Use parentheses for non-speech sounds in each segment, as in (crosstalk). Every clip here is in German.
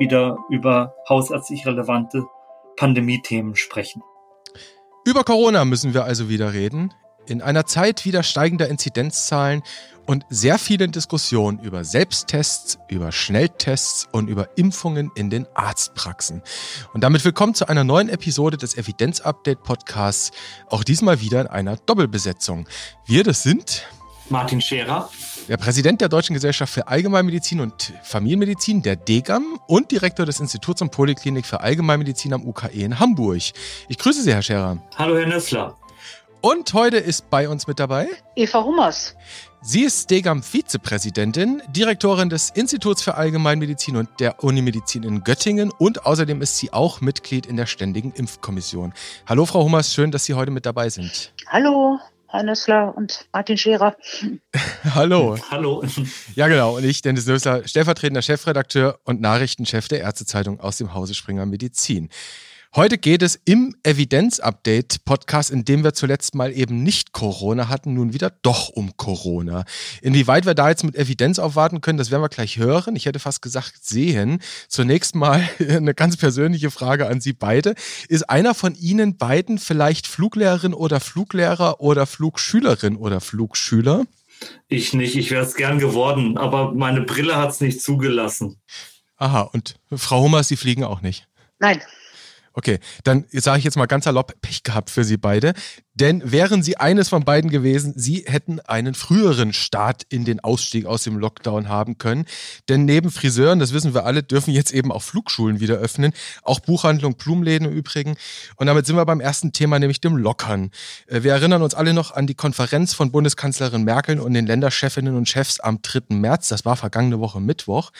wieder über hausärztlich relevante Pandemie-Themen sprechen. Über Corona müssen wir also wieder reden. In einer Zeit wieder steigender Inzidenzzahlen und sehr vielen Diskussionen über Selbsttests, über Schnelltests und über Impfungen in den Arztpraxen. Und damit willkommen zu einer neuen Episode des Evidenz-Update Podcasts, auch diesmal wieder in einer Doppelbesetzung. Wir, das sind Martin Scherer, der Präsident der Deutschen Gesellschaft für Allgemeinmedizin und Familienmedizin, der DGAM und Direktor des Instituts und Poliklinik für Allgemeinmedizin am UKE in Hamburg. Ich grüße Sie, Herr Scherer. Hallo, Herr Nössler. Und heute ist bei uns mit dabei Eva Hummers. Sie ist Degam-Vizepräsidentin, Direktorin des Instituts für Allgemeinmedizin und der Unimedizin in Göttingen und außerdem ist sie auch Mitglied in der Ständigen Impfkommission. Hallo Frau Hummers, schön, dass Sie heute mit dabei sind. Hallo, Herr Nössler und Martin Scherer. (laughs) Hallo. Hallo. Ja, genau. Und ich, Dennis Nössler, stellvertretender Chefredakteur und Nachrichtenchef der Ärztezeitung aus dem Hause Springer Medizin. Heute geht es im Evidenz-Update-Podcast, in dem wir zuletzt mal eben nicht Corona hatten, nun wieder doch um Corona. Inwieweit wir da jetzt mit Evidenz aufwarten können, das werden wir gleich hören. Ich hätte fast gesagt sehen. Zunächst mal (laughs) eine ganz persönliche Frage an Sie beide. Ist einer von Ihnen beiden vielleicht Fluglehrerin oder Fluglehrer oder Flugschülerin oder Flugschüler? Ich nicht, ich wäre es gern geworden, aber meine Brille hat es nicht zugelassen. Aha, und Frau Hummers, Sie fliegen auch nicht? Nein. Okay, dann sage ich jetzt mal ganz salopp Pech gehabt für Sie beide. Denn wären Sie eines von beiden gewesen, Sie hätten einen früheren Start in den Ausstieg aus dem Lockdown haben können. Denn neben Friseuren, das wissen wir alle, dürfen jetzt eben auch Flugschulen wieder öffnen. Auch Buchhandlung, Blumenläden im Übrigen. Und damit sind wir beim ersten Thema, nämlich dem Lockern. Äh, wir erinnern uns alle noch an die Konferenz von Bundeskanzlerin Merkel und den Länderchefinnen und Chefs am 3. März. Das war vergangene Woche Mittwoch.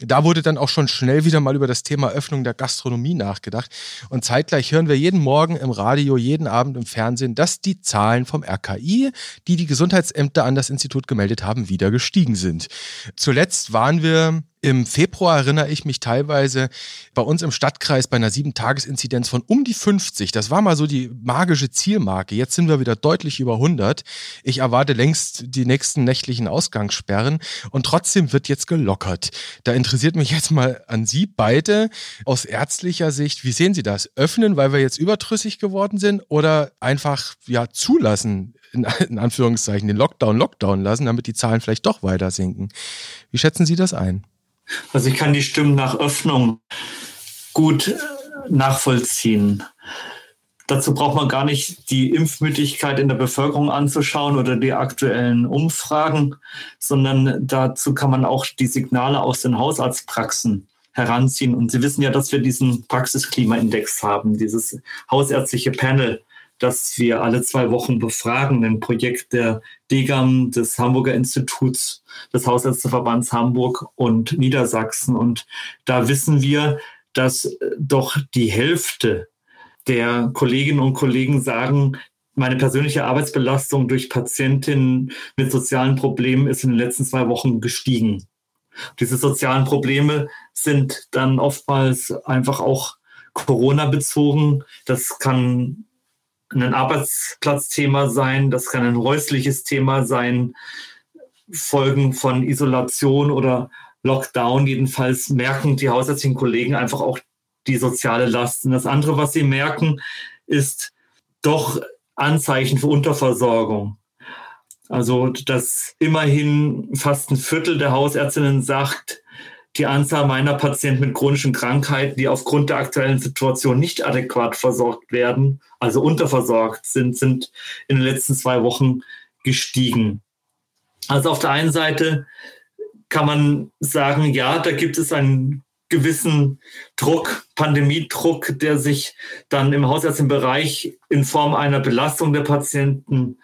Da wurde dann auch schon schnell wieder mal über das Thema Öffnung der Gastronomie nachgedacht. Und zeitgleich hören wir jeden Morgen im Radio, jeden Abend im Fernsehen, dass die Zahlen vom RKI, die die Gesundheitsämter an das Institut gemeldet haben, wieder gestiegen sind. Zuletzt waren wir im Februar erinnere ich mich teilweise bei uns im Stadtkreis bei einer Sieben-Tages-Inzidenz von um die 50. Das war mal so die magische Zielmarke. Jetzt sind wir wieder deutlich über 100. Ich erwarte längst die nächsten nächtlichen Ausgangssperren und trotzdem wird jetzt gelockert. Da interessiert mich jetzt mal an Sie beide aus ärztlicher Sicht. Wie sehen Sie das? Öffnen, weil wir jetzt überdrüssig geworden sind oder einfach ja zulassen, in, in Anführungszeichen, den Lockdown Lockdown lassen, damit die Zahlen vielleicht doch weiter sinken? Wie schätzen Sie das ein? Also ich kann die Stimmen nach Öffnung gut nachvollziehen. Dazu braucht man gar nicht die Impfmüdigkeit in der Bevölkerung anzuschauen oder die aktuellen Umfragen, sondern dazu kann man auch die Signale aus den Hausarztpraxen heranziehen. Und Sie wissen ja, dass wir diesen Praxisklimaindex haben, dieses hausärztliche Panel, das wir alle zwei Wochen befragen, ein Projekt der DGAM, des Hamburger Instituts, des Hausärzteverbands Hamburg und Niedersachsen. Und da wissen wir, dass äh, doch die Hälfte der Kolleginnen und Kollegen sagen, meine persönliche Arbeitsbelastung durch Patientinnen mit sozialen Problemen ist in den letzten zwei Wochen gestiegen. Diese sozialen Probleme sind dann oftmals einfach auch Corona bezogen. Das kann ein Arbeitsplatzthema sein, das kann ein häusliches Thema sein, Folgen von Isolation oder Lockdown. Jedenfalls merken die hausärztlichen Kollegen einfach auch die soziale Last. Und das andere, was sie merken, ist doch Anzeichen für Unterversorgung. Also, dass immerhin fast ein Viertel der Hausärztinnen sagt, die Anzahl meiner Patienten mit chronischen Krankheiten, die aufgrund der aktuellen Situation nicht adäquat versorgt werden, also unterversorgt sind, sind in den letzten zwei Wochen gestiegen. Also auf der einen Seite kann man sagen, ja, da gibt es einen gewissen Druck, Pandemiedruck, der sich dann im hausärztlichen Bereich in Form einer Belastung der Patienten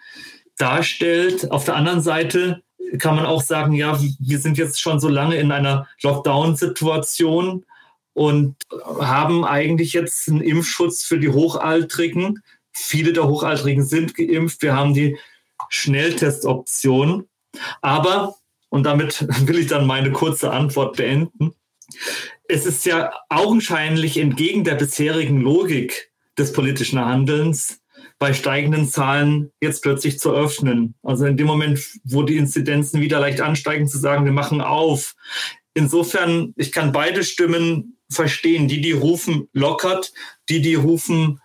darstellt. Auf der anderen Seite kann man auch sagen, ja, wir sind jetzt schon so lange in einer Lockdown-Situation und haben eigentlich jetzt einen Impfschutz für die Hochaltrigen. Viele der Hochaltrigen sind geimpft. Wir haben die Schnelltestoption. Aber, und damit (laughs) will ich dann meine kurze Antwort beenden, es ist ja augenscheinlich entgegen der bisherigen Logik des politischen Handelns bei steigenden Zahlen jetzt plötzlich zu öffnen. Also in dem Moment, wo die Inzidenzen wieder leicht ansteigen, zu sagen, wir machen auf. Insofern, ich kann beide Stimmen verstehen. Die, die rufen, lockert, die, die rufen,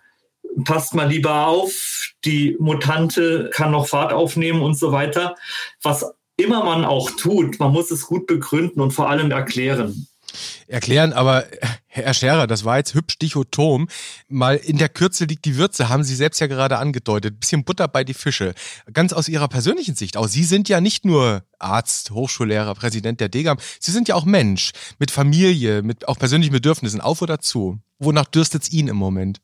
passt mal lieber auf, die Mutante kann noch Fahrt aufnehmen und so weiter. Was immer man auch tut, man muss es gut begründen und vor allem erklären. Erklären, aber Herr Scherer, das war jetzt hübsch dichotom. Mal in der Kürze liegt die Würze, haben Sie selbst ja gerade angedeutet. Bisschen Butter bei die Fische. Ganz aus Ihrer persönlichen Sicht auch. Sie sind ja nicht nur Arzt, Hochschullehrer, Präsident der DGAM. Sie sind ja auch Mensch mit Familie, mit auch persönlichen Bedürfnissen. Auf oder zu? Wonach dürstet es Ihnen im Moment?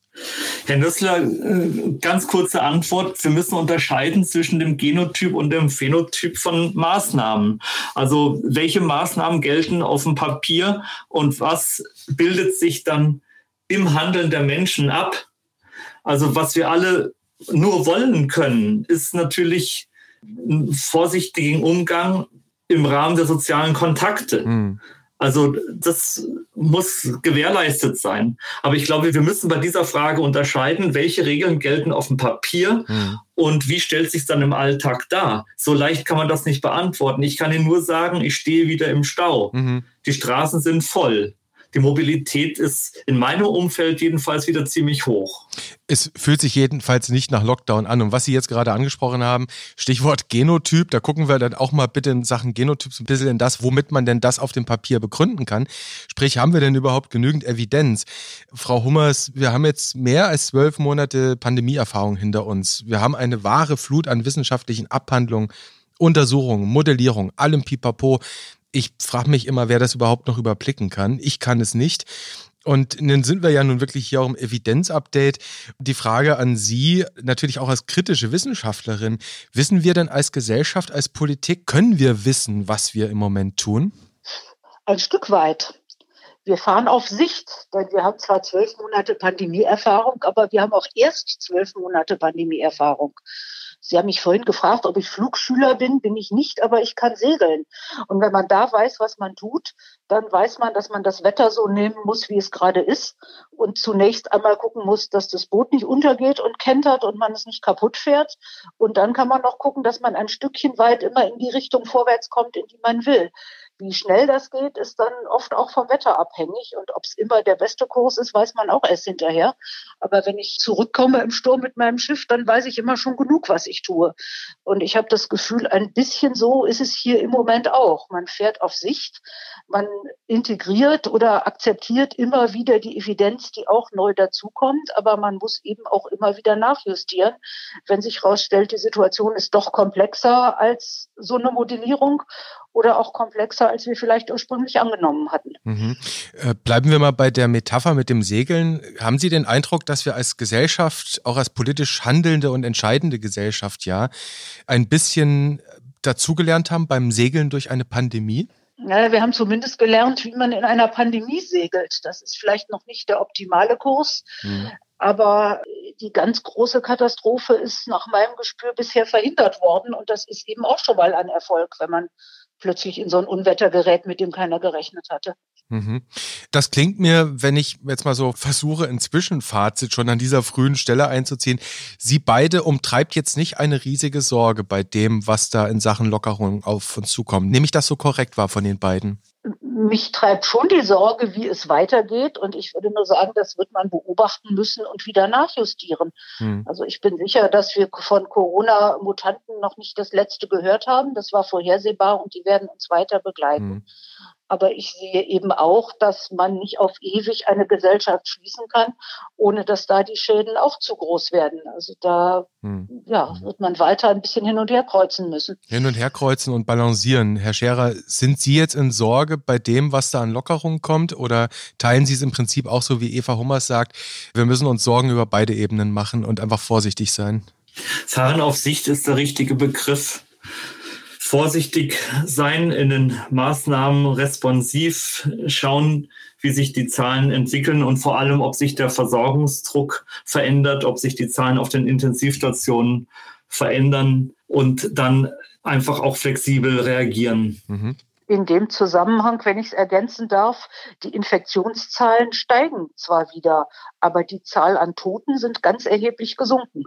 Herr Nüssler, äh, ganz kurze Antwort. Wir müssen unterscheiden zwischen dem Genotyp und dem Phänotyp von Maßnahmen. Also welche Maßnahmen gelten auf dem Papier und was bildet sich dann im Handeln der Menschen ab? Also was wir alle nur wollen können, ist natürlich einen vorsichtigen Umgang im Rahmen der sozialen Kontakte. Mhm. Also das muss gewährleistet sein. Aber ich glaube, wir müssen bei dieser Frage unterscheiden, welche Regeln gelten auf dem Papier mhm. und wie stellt sich dann im Alltag dar. So leicht kann man das nicht beantworten. Ich kann Ihnen nur sagen, ich stehe wieder im Stau. Mhm. Die Straßen sind voll die Mobilität ist in meinem Umfeld jedenfalls wieder ziemlich hoch. Es fühlt sich jedenfalls nicht nach Lockdown an. Und was Sie jetzt gerade angesprochen haben, Stichwort Genotyp, da gucken wir dann auch mal bitte in Sachen Genotyp so ein bisschen in das, womit man denn das auf dem Papier begründen kann. Sprich, haben wir denn überhaupt genügend Evidenz? Frau Hummers, wir haben jetzt mehr als zwölf Monate Pandemieerfahrung hinter uns. Wir haben eine wahre Flut an wissenschaftlichen Abhandlungen Untersuchungen, Modellierung, allem Pipapo ich frage mich immer, wer das überhaupt noch überblicken kann. Ich kann es nicht. Und dann sind wir ja nun wirklich hier auch im Evidenzupdate. Die Frage an Sie, natürlich auch als kritische Wissenschaftlerin, wissen wir denn als Gesellschaft, als Politik, können wir wissen, was wir im Moment tun? Ein Stück weit. Wir fahren auf Sicht, denn wir haben zwar zwölf Monate Pandemieerfahrung, aber wir haben auch erst zwölf Monate Pandemieerfahrung. Sie haben mich vorhin gefragt, ob ich Flugschüler bin. Bin ich nicht, aber ich kann segeln. Und wenn man da weiß, was man tut, dann weiß man, dass man das Wetter so nehmen muss, wie es gerade ist. Und zunächst einmal gucken muss, dass das Boot nicht untergeht und kentert und man es nicht kaputt fährt. Und dann kann man noch gucken, dass man ein Stückchen weit immer in die Richtung vorwärts kommt, in die man will. Wie schnell das geht, ist dann oft auch vom Wetter abhängig. Und ob es immer der beste Kurs ist, weiß man auch erst hinterher. Aber wenn ich zurückkomme im Sturm mit meinem Schiff, dann weiß ich immer schon genug, was ich tue. Und ich habe das Gefühl, ein bisschen so ist es hier im Moment auch. Man fährt auf Sicht, man integriert oder akzeptiert immer wieder die Evidenz, die auch neu dazukommt. Aber man muss eben auch immer wieder nachjustieren, wenn sich herausstellt, die Situation ist doch komplexer als so eine Modellierung oder auch komplexer, als wir vielleicht ursprünglich angenommen hatten. Mhm. Äh, bleiben wir mal bei der Metapher mit dem Segeln. Haben Sie den Eindruck, dass wir als Gesellschaft, auch als politisch handelnde und entscheidende Gesellschaft, ja, ein bisschen dazugelernt haben beim Segeln durch eine Pandemie? Ja, wir haben zumindest gelernt, wie man in einer Pandemie segelt. Das ist vielleicht noch nicht der optimale Kurs, mhm. aber die ganz große Katastrophe ist nach meinem Gespür bisher verhindert worden und das ist eben auch schon mal ein Erfolg, wenn man plötzlich in so ein Unwetter gerät, mit dem keiner gerechnet hatte. Mhm. Das klingt mir, wenn ich jetzt mal so versuche, ein Zwischenfazit schon an dieser frühen Stelle einzuziehen, Sie beide umtreibt jetzt nicht eine riesige Sorge bei dem, was da in Sachen Lockerung auf uns zukommt. Nehme ich das so korrekt wahr von den beiden? Mich treibt schon die Sorge, wie es weitergeht. Und ich würde nur sagen, das wird man beobachten müssen und wieder nachjustieren. Hm. Also ich bin sicher, dass wir von Corona-Mutanten noch nicht das letzte gehört haben. Das war vorhersehbar und die werden uns weiter begleiten. Hm. Aber ich sehe eben auch, dass man nicht auf ewig eine Gesellschaft schließen kann, ohne dass da die Schäden auch zu groß werden. Also da hm. ja, wird man weiter ein bisschen hin und her kreuzen müssen. Hin und her kreuzen und balancieren. Herr Scherer, sind Sie jetzt in Sorge bei dem, was da an Lockerungen kommt? Oder teilen Sie es im Prinzip auch so, wie Eva Hummers sagt, wir müssen uns Sorgen über beide Ebenen machen und einfach vorsichtig sein? Fahren auf Sicht ist der richtige Begriff vorsichtig sein in den Maßnahmen, responsiv schauen, wie sich die Zahlen entwickeln und vor allem, ob sich der Versorgungsdruck verändert, ob sich die Zahlen auf den Intensivstationen verändern und dann einfach auch flexibel reagieren. Mhm. In dem Zusammenhang, wenn ich es ergänzen darf, die Infektionszahlen steigen zwar wieder, aber die Zahl an Toten sind ganz erheblich gesunken.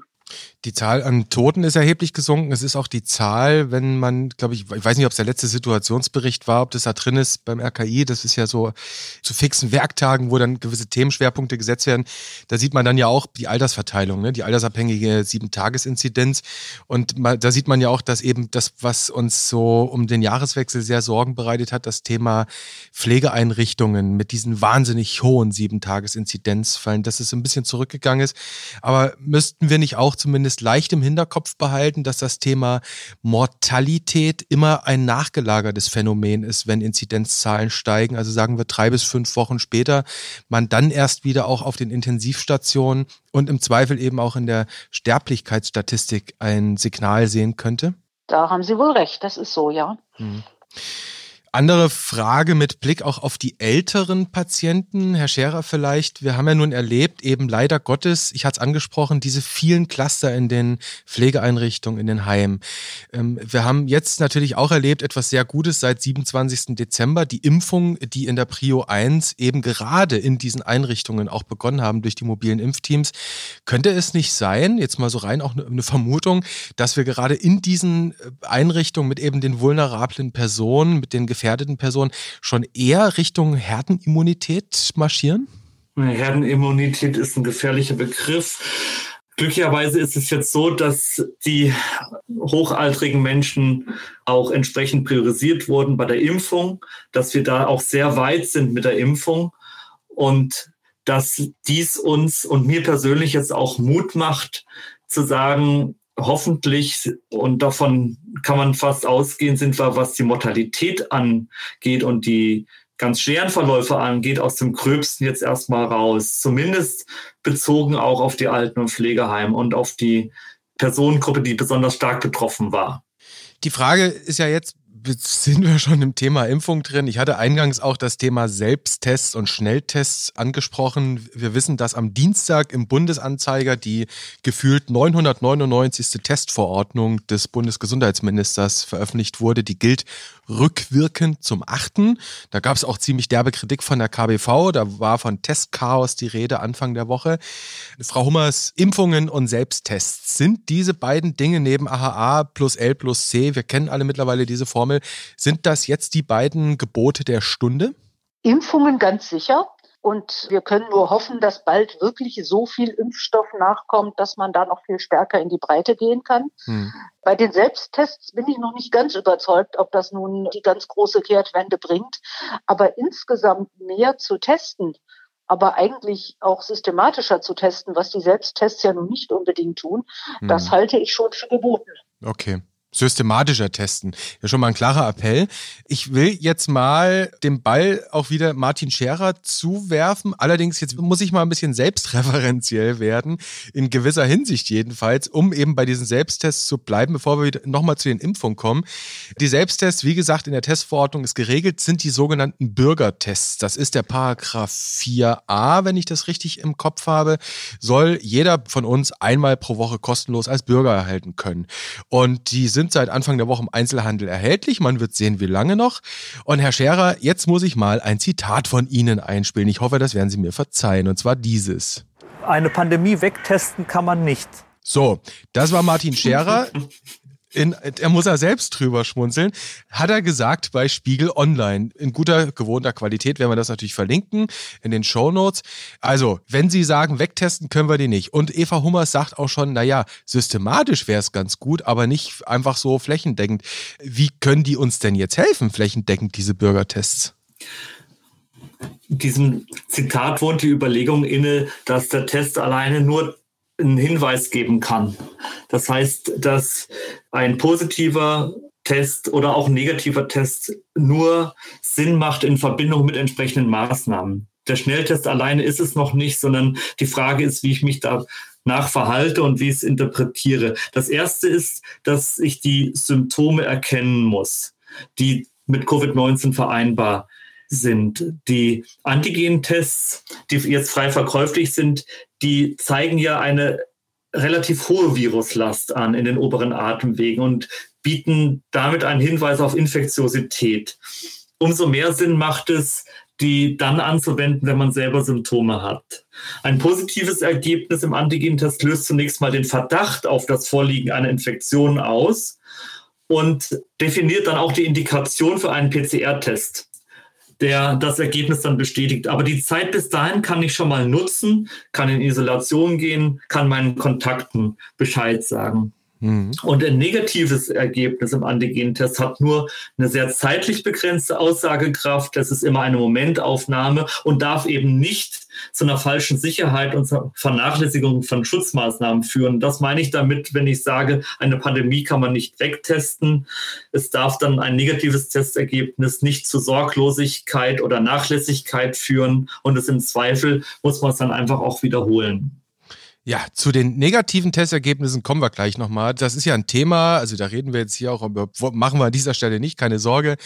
Die Zahl an Toten ist erheblich gesunken. Es ist auch die Zahl, wenn man, glaube ich, ich weiß nicht, ob es der letzte Situationsbericht war, ob das da drin ist beim RKI. Das ist ja so zu fixen Werktagen, wo dann gewisse Themenschwerpunkte gesetzt werden. Da sieht man dann ja auch die Altersverteilung, ne? die altersabhängige Sieben-Tages-Inzidenz. Und da sieht man ja auch, dass eben das, was uns so um den Jahreswechsel sehr Sorgen bereitet hat, das Thema Pflegeeinrichtungen mit diesen wahnsinnig hohen Sieben-Tages-Inzidenzfällen, dass es ein bisschen zurückgegangen ist. Aber müssten wir nicht auch zumindest zumindest leicht im Hinterkopf behalten, dass das Thema Mortalität immer ein nachgelagertes Phänomen ist, wenn Inzidenzzahlen steigen. Also sagen wir drei bis fünf Wochen später, man dann erst wieder auch auf den Intensivstationen und im Zweifel eben auch in der Sterblichkeitsstatistik ein Signal sehen könnte? Da haben Sie wohl recht, das ist so, ja. Hm. Andere Frage mit Blick auch auf die älteren Patienten, Herr Scherer vielleicht. Wir haben ja nun erlebt, eben leider Gottes, ich hatte es angesprochen, diese vielen Cluster in den Pflegeeinrichtungen, in den Heimen. Ähm, wir haben jetzt natürlich auch erlebt, etwas sehr Gutes seit 27. Dezember, die Impfung, die in der Prio 1 eben gerade in diesen Einrichtungen auch begonnen haben durch die mobilen Impfteams. Könnte es nicht sein, jetzt mal so rein auch eine Vermutung, dass wir gerade in diesen äh, Einrichtungen mit eben den vulnerablen Personen, mit den gefährdeten Personen schon eher Richtung Herdenimmunität marschieren? Herdenimmunität ist ein gefährlicher Begriff. Glücklicherweise ist es jetzt so, dass die hochaltrigen Menschen auch entsprechend priorisiert wurden bei der Impfung, dass wir da auch sehr weit sind mit der Impfung und dass dies uns und mir persönlich jetzt auch Mut macht, zu sagen, hoffentlich, und davon kann man fast ausgehen, sind wir, was die Mortalität angeht und die ganz schweren Verläufe angeht, aus dem Gröbsten jetzt erstmal raus. Zumindest bezogen auch auf die Alten- und Pflegeheime und auf die Personengruppe, die besonders stark betroffen war. Die Frage ist ja jetzt, sind wir schon im Thema Impfung drin. Ich hatte eingangs auch das Thema Selbsttests und Schnelltests angesprochen. Wir wissen, dass am Dienstag im Bundesanzeiger die gefühlt 999. Testverordnung des Bundesgesundheitsministers veröffentlicht wurde. Die gilt rückwirkend zum 8. Da gab es auch ziemlich derbe Kritik von der KBV. Da war von Testchaos die Rede Anfang der Woche. Frau Hummers, Impfungen und Selbsttests, sind diese beiden Dinge neben AHA plus L plus C, wir kennen alle mittlerweile diese Formel, sind das jetzt die beiden Gebote der Stunde? Impfungen ganz sicher. Und wir können nur hoffen, dass bald wirklich so viel Impfstoff nachkommt, dass man da noch viel stärker in die Breite gehen kann. Hm. Bei den Selbsttests bin ich noch nicht ganz überzeugt, ob das nun die ganz große Kehrtwende bringt. Aber insgesamt mehr zu testen, aber eigentlich auch systematischer zu testen, was die Selbsttests ja nun nicht unbedingt tun, hm. das halte ich schon für geboten. Okay systematischer testen. Ja, schon mal ein klarer Appell. Ich will jetzt mal den Ball auch wieder Martin Scherer zuwerfen. Allerdings jetzt muss ich mal ein bisschen selbstreferenziell werden, in gewisser Hinsicht jedenfalls, um eben bei diesen Selbsttests zu bleiben, bevor wir nochmal zu den Impfungen kommen. Die Selbsttests, wie gesagt, in der Testverordnung ist geregelt, sind die sogenannten Bürgertests. Das ist der Paragraph 4a, wenn ich das richtig im Kopf habe, soll jeder von uns einmal pro Woche kostenlos als Bürger erhalten können. Und die sind seit Anfang der Woche im Einzelhandel erhältlich. Man wird sehen, wie lange noch. Und Herr Scherer, jetzt muss ich mal ein Zitat von Ihnen einspielen. Ich hoffe, das werden Sie mir verzeihen. Und zwar dieses. Eine Pandemie wegtesten kann man nicht. So, das war Martin Scherer in, er muss er selbst drüber schmunzeln, hat er gesagt bei Spiegel Online. In guter, gewohnter Qualität werden wir das natürlich verlinken in den Show Notes. Also, wenn Sie sagen, wegtesten können wir die nicht. Und Eva Hummers sagt auch schon, naja, systematisch wäre es ganz gut, aber nicht einfach so flächendeckend. Wie können die uns denn jetzt helfen, flächendeckend, diese Bürgertests? diesem Zitat wohnt die Überlegung inne, dass der Test alleine nur einen Hinweis geben kann. Das heißt, dass ein positiver Test oder auch negativer Test nur Sinn macht in Verbindung mit entsprechenden Maßnahmen. Der Schnelltest alleine ist es noch nicht, sondern die Frage ist, wie ich mich danach verhalte und wie ich es interpretiere. Das erste ist, dass ich die Symptome erkennen muss, die mit Covid-19 vereinbar sind. Die Antigen-Tests, die jetzt frei verkäuflich sind, die zeigen ja eine relativ hohe Viruslast an in den oberen Atemwegen und bieten damit einen Hinweis auf Infektiosität. Umso mehr Sinn macht es, die dann anzuwenden, wenn man selber Symptome hat. Ein positives Ergebnis im Antigentest löst zunächst mal den Verdacht auf das Vorliegen einer Infektion aus und definiert dann auch die Indikation für einen PCR-Test der das Ergebnis dann bestätigt. Aber die Zeit bis dahin kann ich schon mal nutzen, kann in Isolation gehen, kann meinen Kontakten Bescheid sagen. Mhm. Und ein negatives Ergebnis im Antigentest hat nur eine sehr zeitlich begrenzte Aussagekraft. Das ist immer eine Momentaufnahme und darf eben nicht zu einer falschen Sicherheit und zur Vernachlässigung von Schutzmaßnahmen führen. Das meine ich damit, wenn ich sage, eine Pandemie kann man nicht wegtesten. Es darf dann ein negatives Testergebnis nicht zu Sorglosigkeit oder Nachlässigkeit führen und es im Zweifel muss man es dann einfach auch wiederholen. Ja, zu den negativen Testergebnissen kommen wir gleich nochmal. Das ist ja ein Thema, also da reden wir jetzt hier auch über, machen wir an dieser Stelle nicht, keine Sorge.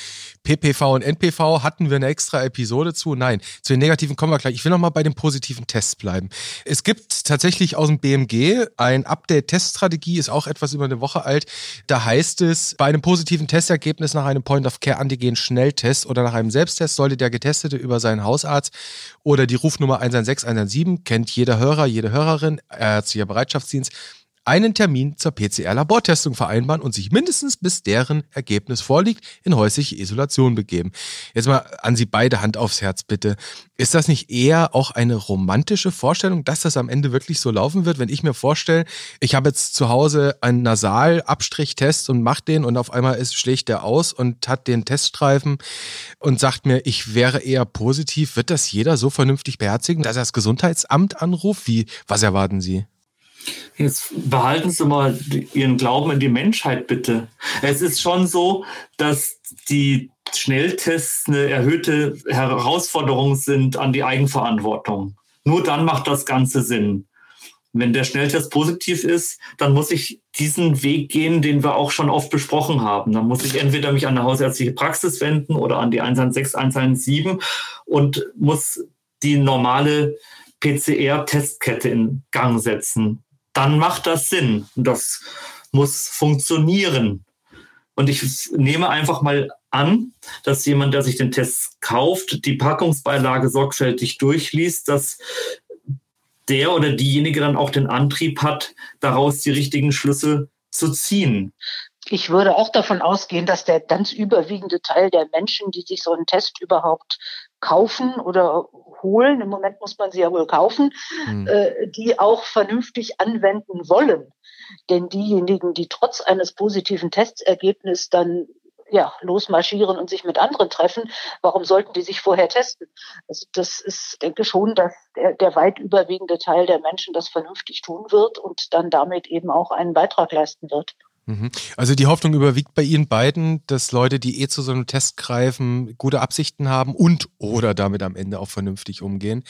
PPV und NPV hatten wir eine extra Episode zu. Nein, zu den negativen kommen wir gleich. Ich will nochmal bei den positiven Tests bleiben. Es gibt tatsächlich aus dem BMG ein Update-Teststrategie, ist auch etwas über eine Woche alt. Da heißt es, bei einem positiven Testergebnis nach einem Point-of-Care-Antigen-Schnelltest oder nach einem Selbsttest sollte der Getestete über seinen Hausarzt oder die Rufnummer 116 117, kennt jeder Hörer, jede Hörerin, ärztlicher Bereitschaftsdienst, einen Termin zur PCR-Labortestung vereinbaren und sich mindestens bis deren Ergebnis vorliegt in häusliche Isolation begeben. Jetzt mal an Sie beide Hand aufs Herz bitte. Ist das nicht eher auch eine romantische Vorstellung, dass das am Ende wirklich so laufen wird? Wenn ich mir vorstelle, ich habe jetzt zu Hause einen Nasalabstrichtest und mache den und auf einmal ist, schlägt der aus und hat den Teststreifen und sagt mir, ich wäre eher positiv, wird das jeder so vernünftig beherzigen, dass er das Gesundheitsamt anruft? Wie, was erwarten Sie? Jetzt behalten Sie mal Ihren Glauben in die Menschheit bitte. Es ist schon so, dass die Schnelltests eine erhöhte Herausforderung sind an die Eigenverantwortung. Nur dann macht das Ganze Sinn. Wenn der Schnelltest positiv ist, dann muss ich diesen Weg gehen, den wir auch schon oft besprochen haben. Dann muss ich entweder mich an eine hausärztliche Praxis wenden oder an die 116, 117 und muss die normale PCR-Testkette in Gang setzen dann macht das Sinn. Das muss funktionieren. Und ich nehme einfach mal an, dass jemand, der sich den Test kauft, die Packungsbeilage sorgfältig durchliest, dass der oder diejenige dann auch den Antrieb hat, daraus die richtigen Schlüsse zu ziehen. Ich würde auch davon ausgehen, dass der ganz überwiegende Teil der Menschen, die sich so einen Test überhaupt kaufen oder holen, im Moment muss man sie ja wohl kaufen, mhm. äh, die auch vernünftig anwenden wollen. Denn diejenigen, die trotz eines positiven Testergebnisses dann ja, losmarschieren und sich mit anderen treffen, warum sollten die sich vorher testen? Also das ist, denke schon, dass der, der weit überwiegende Teil der Menschen das vernünftig tun wird und dann damit eben auch einen Beitrag leisten wird. Mhm. Also die Hoffnung überwiegt bei Ihnen beiden, dass Leute, die eh zu so einem Test greifen, gute Absichten haben und oder damit am Ende auch vernünftig umgehen.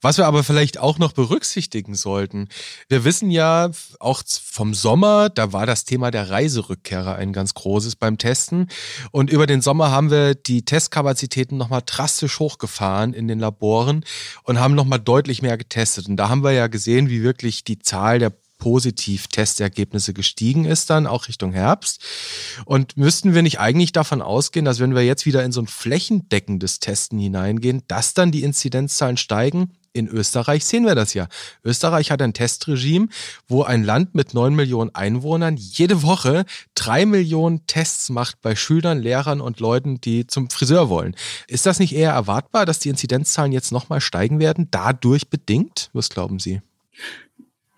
Was wir aber vielleicht auch noch berücksichtigen sollten, wir wissen ja auch vom Sommer, da war das Thema der Reiserückkehrer ein ganz großes beim Testen. Und über den Sommer haben wir die Testkapazitäten nochmal drastisch hochgefahren in den Laboren und haben nochmal deutlich mehr getestet. Und da haben wir ja gesehen, wie wirklich die Zahl der Positiv-Testergebnisse gestiegen ist dann, auch Richtung Herbst. Und müssten wir nicht eigentlich davon ausgehen, dass wenn wir jetzt wieder in so ein flächendeckendes Testen hineingehen, dass dann die Inzidenzzahlen steigen? In Österreich sehen wir das ja. Österreich hat ein Testregime, wo ein Land mit neun Millionen Einwohnern jede Woche drei Millionen Tests macht bei Schülern, Lehrern und Leuten, die zum Friseur wollen. Ist das nicht eher erwartbar, dass die Inzidenzzahlen jetzt nochmal steigen werden, dadurch bedingt? Was glauben Sie?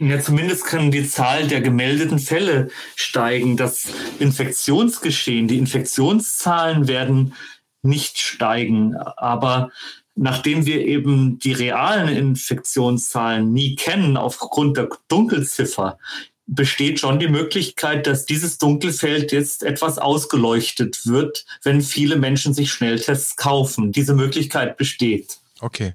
Ja, zumindest kann die Zahl der gemeldeten Fälle steigen. Das Infektionsgeschehen, die Infektionszahlen werden nicht steigen. Aber nachdem wir eben die realen Infektionszahlen nie kennen aufgrund der Dunkelziffer, besteht schon die Möglichkeit, dass dieses Dunkelfeld jetzt etwas ausgeleuchtet wird, wenn viele Menschen sich Schnelltests kaufen. Diese Möglichkeit besteht. Okay.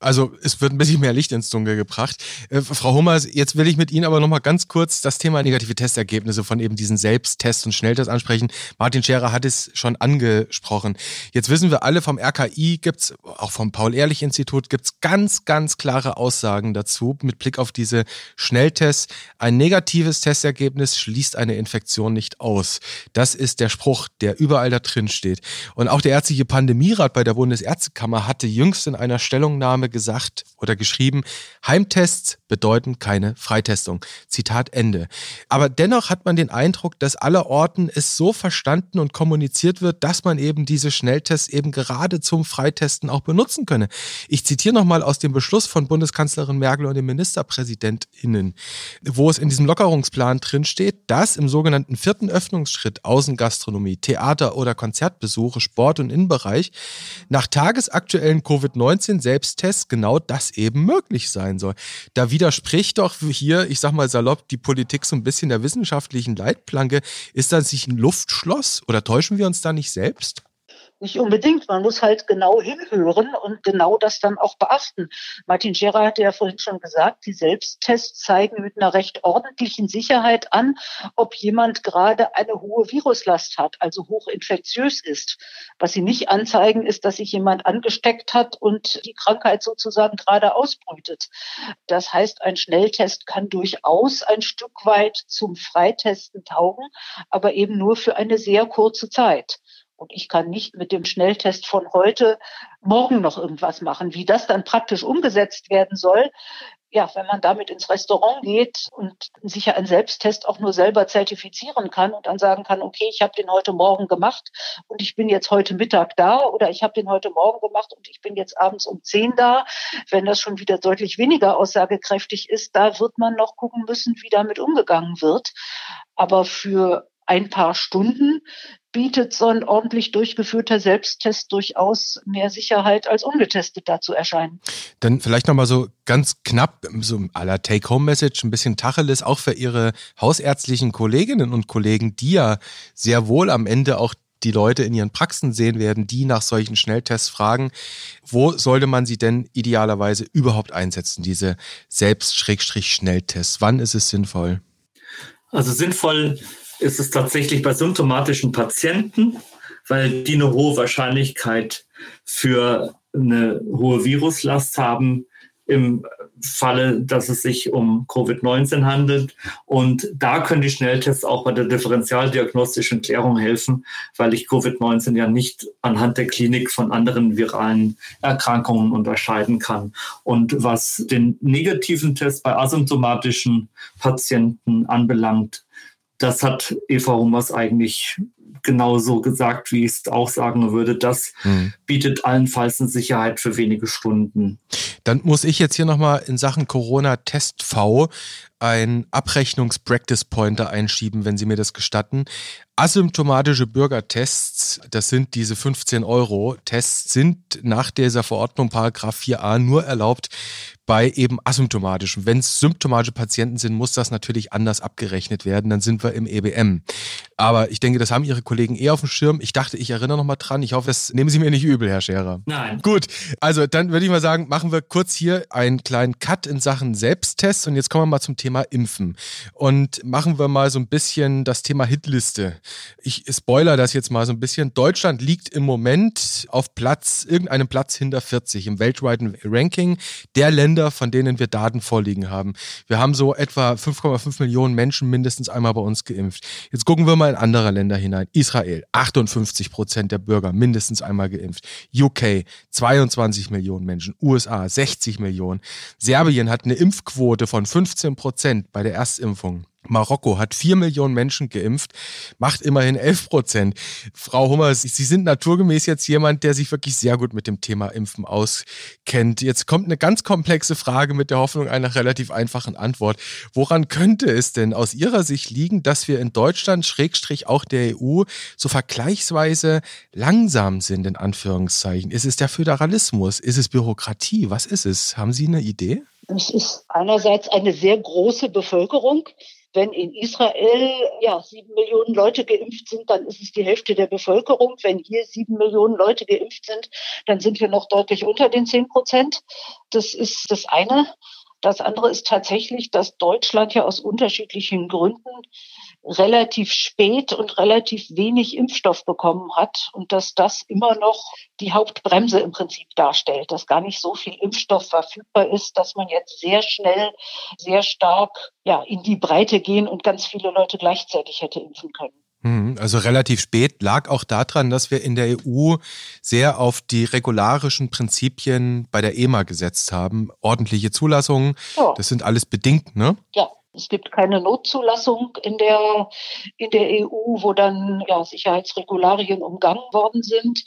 Also es wird ein bisschen mehr Licht ins Dunkel gebracht. Äh, Frau Hummers, jetzt will ich mit Ihnen aber nochmal ganz kurz das Thema negative Testergebnisse von eben diesen Selbsttests und Schnelltests ansprechen. Martin Scherer hat es schon angesprochen. Jetzt wissen wir alle, vom RKI gibt's auch vom Paul-Ehrlich-Institut gibt's ganz, ganz klare Aussagen dazu mit Blick auf diese Schnelltests. Ein negatives Testergebnis schließt eine Infektion nicht aus. Das ist der Spruch, der überall da drin steht. Und auch der ärztliche Pandemierat bei der Bundesärztekammer hatte jüngst in einer Stellungnahme gesagt oder geschrieben, Heimtests bedeuten keine Freitestung. Zitat Ende. Aber dennoch hat man den Eindruck, dass aller Orten es so verstanden und kommuniziert wird, dass man eben diese Schnelltests eben gerade zum Freitesten auch benutzen könne. Ich zitiere nochmal aus dem Beschluss von Bundeskanzlerin Merkel und den MinisterpräsidentInnen, wo es in diesem Lockerungsplan drin steht, dass im sogenannten vierten Öffnungsschritt Außengastronomie, Theater oder Konzertbesuche, Sport- und Innenbereich nach tagesaktuellen Covid-19 Selbsttests genau das eben möglich sein soll. Da widerspricht doch hier, ich sag mal salopp, die Politik so ein bisschen der wissenschaftlichen Leitplanke. Ist das nicht ein Luftschloss oder täuschen wir uns da nicht selbst? Nicht unbedingt. Man muss halt genau hinhören und genau das dann auch beachten. Martin Scherer hatte ja vorhin schon gesagt, die Selbsttests zeigen mit einer recht ordentlichen Sicherheit an, ob jemand gerade eine hohe Viruslast hat, also hochinfektiös ist. Was sie nicht anzeigen, ist, dass sich jemand angesteckt hat und die Krankheit sozusagen gerade ausbrütet. Das heißt, ein Schnelltest kann durchaus ein Stück weit zum Freitesten taugen, aber eben nur für eine sehr kurze Zeit. Und ich kann nicht mit dem Schnelltest von heute morgen noch irgendwas machen. Wie das dann praktisch umgesetzt werden soll, ja, wenn man damit ins Restaurant geht und sich ja einen Selbsttest auch nur selber zertifizieren kann und dann sagen kann, okay, ich habe den heute Morgen gemacht und ich bin jetzt heute Mittag da oder ich habe den heute Morgen gemacht und ich bin jetzt abends um zehn da. Wenn das schon wieder deutlich weniger aussagekräftig ist, da wird man noch gucken müssen, wie damit umgegangen wird. Aber für ein paar Stunden bietet so ein ordentlich durchgeführter Selbsttest durchaus mehr Sicherheit als ungetestet dazu erscheinen. Dann vielleicht nochmal so ganz knapp, so aller Take-Home-Message, ein bisschen Tacheles, auch für Ihre hausärztlichen Kolleginnen und Kollegen, die ja sehr wohl am Ende auch die Leute in ihren Praxen sehen werden, die nach solchen Schnelltests fragen. Wo sollte man sie denn idealerweise überhaupt einsetzen, diese Selbst-Schnelltests? Wann ist es sinnvoll? Also sinnvoll ist es tatsächlich bei symptomatischen Patienten, weil die eine hohe Wahrscheinlichkeit für eine hohe Viruslast haben im Falle, dass es sich um Covid-19 handelt. Und da können die Schnelltests auch bei der differentialdiagnostischen Klärung helfen, weil ich Covid-19 ja nicht anhand der Klinik von anderen viralen Erkrankungen unterscheiden kann. Und was den negativen Test bei asymptomatischen Patienten anbelangt, das hat Eva Hummers eigentlich genauso gesagt, wie ich es auch sagen würde. Das mhm. bietet allenfalls eine Sicherheit für wenige Stunden. Dann muss ich jetzt hier nochmal in Sachen Corona-Test V ein Abrechnungs-Practice-Pointer einschieben, wenn Sie mir das gestatten. Asymptomatische Bürgertests, das sind diese 15 Euro Tests, sind nach dieser Verordnung Paragraph 4a nur erlaubt bei eben asymptomatischen. Wenn es symptomatische Patienten sind, muss das natürlich anders abgerechnet werden. Dann sind wir im EBM. Aber ich denke, das haben Ihre Kollegen eher auf dem Schirm. Ich dachte, ich erinnere noch mal dran. Ich hoffe, das nehmen Sie mir nicht übel, Herr Scherer. Nein. Gut, also dann würde ich mal sagen, machen wir kurz hier einen kleinen Cut in Sachen Selbsttests und jetzt kommen wir mal zum Thema Impfen. Und machen wir mal so ein bisschen das Thema Hitliste. Ich spoiler das jetzt mal so ein bisschen. Deutschland liegt im Moment auf Platz, irgendeinem Platz hinter 40 im weltweiten Ranking der Länder, von denen wir Daten vorliegen haben. Wir haben so etwa 5,5 Millionen Menschen mindestens einmal bei uns geimpft. Jetzt gucken wir mal in andere Länder hinein. Israel, 58 Prozent der Bürger mindestens einmal geimpft. UK, 22 Millionen Menschen. USA, 60 Millionen. Serbien hat eine Impfquote von 15 Prozent bei der Erstimpfung. Marokko hat vier Millionen Menschen geimpft, macht immerhin elf Prozent. Frau Hummers, Sie sind naturgemäß jetzt jemand, der sich wirklich sehr gut mit dem Thema Impfen auskennt. Jetzt kommt eine ganz komplexe Frage mit der Hoffnung einer relativ einfachen Antwort. Woran könnte es denn aus Ihrer Sicht liegen, dass wir in Deutschland, Schrägstrich auch der EU, so vergleichsweise langsam sind, in Anführungszeichen? Ist es der Föderalismus? Ist es Bürokratie? Was ist es? Haben Sie eine Idee? Es ist einerseits eine sehr große Bevölkerung, Wenn in Israel ja sieben Millionen Leute geimpft sind, dann ist es die Hälfte der Bevölkerung. Wenn hier sieben Millionen Leute geimpft sind, dann sind wir noch deutlich unter den zehn Prozent. Das ist das eine. Das andere ist tatsächlich, dass Deutschland ja aus unterschiedlichen Gründen relativ spät und relativ wenig Impfstoff bekommen hat und dass das immer noch die Hauptbremse im Prinzip darstellt, dass gar nicht so viel Impfstoff verfügbar ist, dass man jetzt sehr schnell, sehr stark ja, in die Breite gehen und ganz viele Leute gleichzeitig hätte impfen können. Mhm, also relativ spät lag auch daran, dass wir in der EU sehr auf die regularischen Prinzipien bei der EMA gesetzt haben. Ordentliche Zulassungen, ja. das sind alles bedingt, ne? Ja, es gibt keine Notzulassung in der, in der EU, wo dann ja, Sicherheitsregularien umgangen worden sind.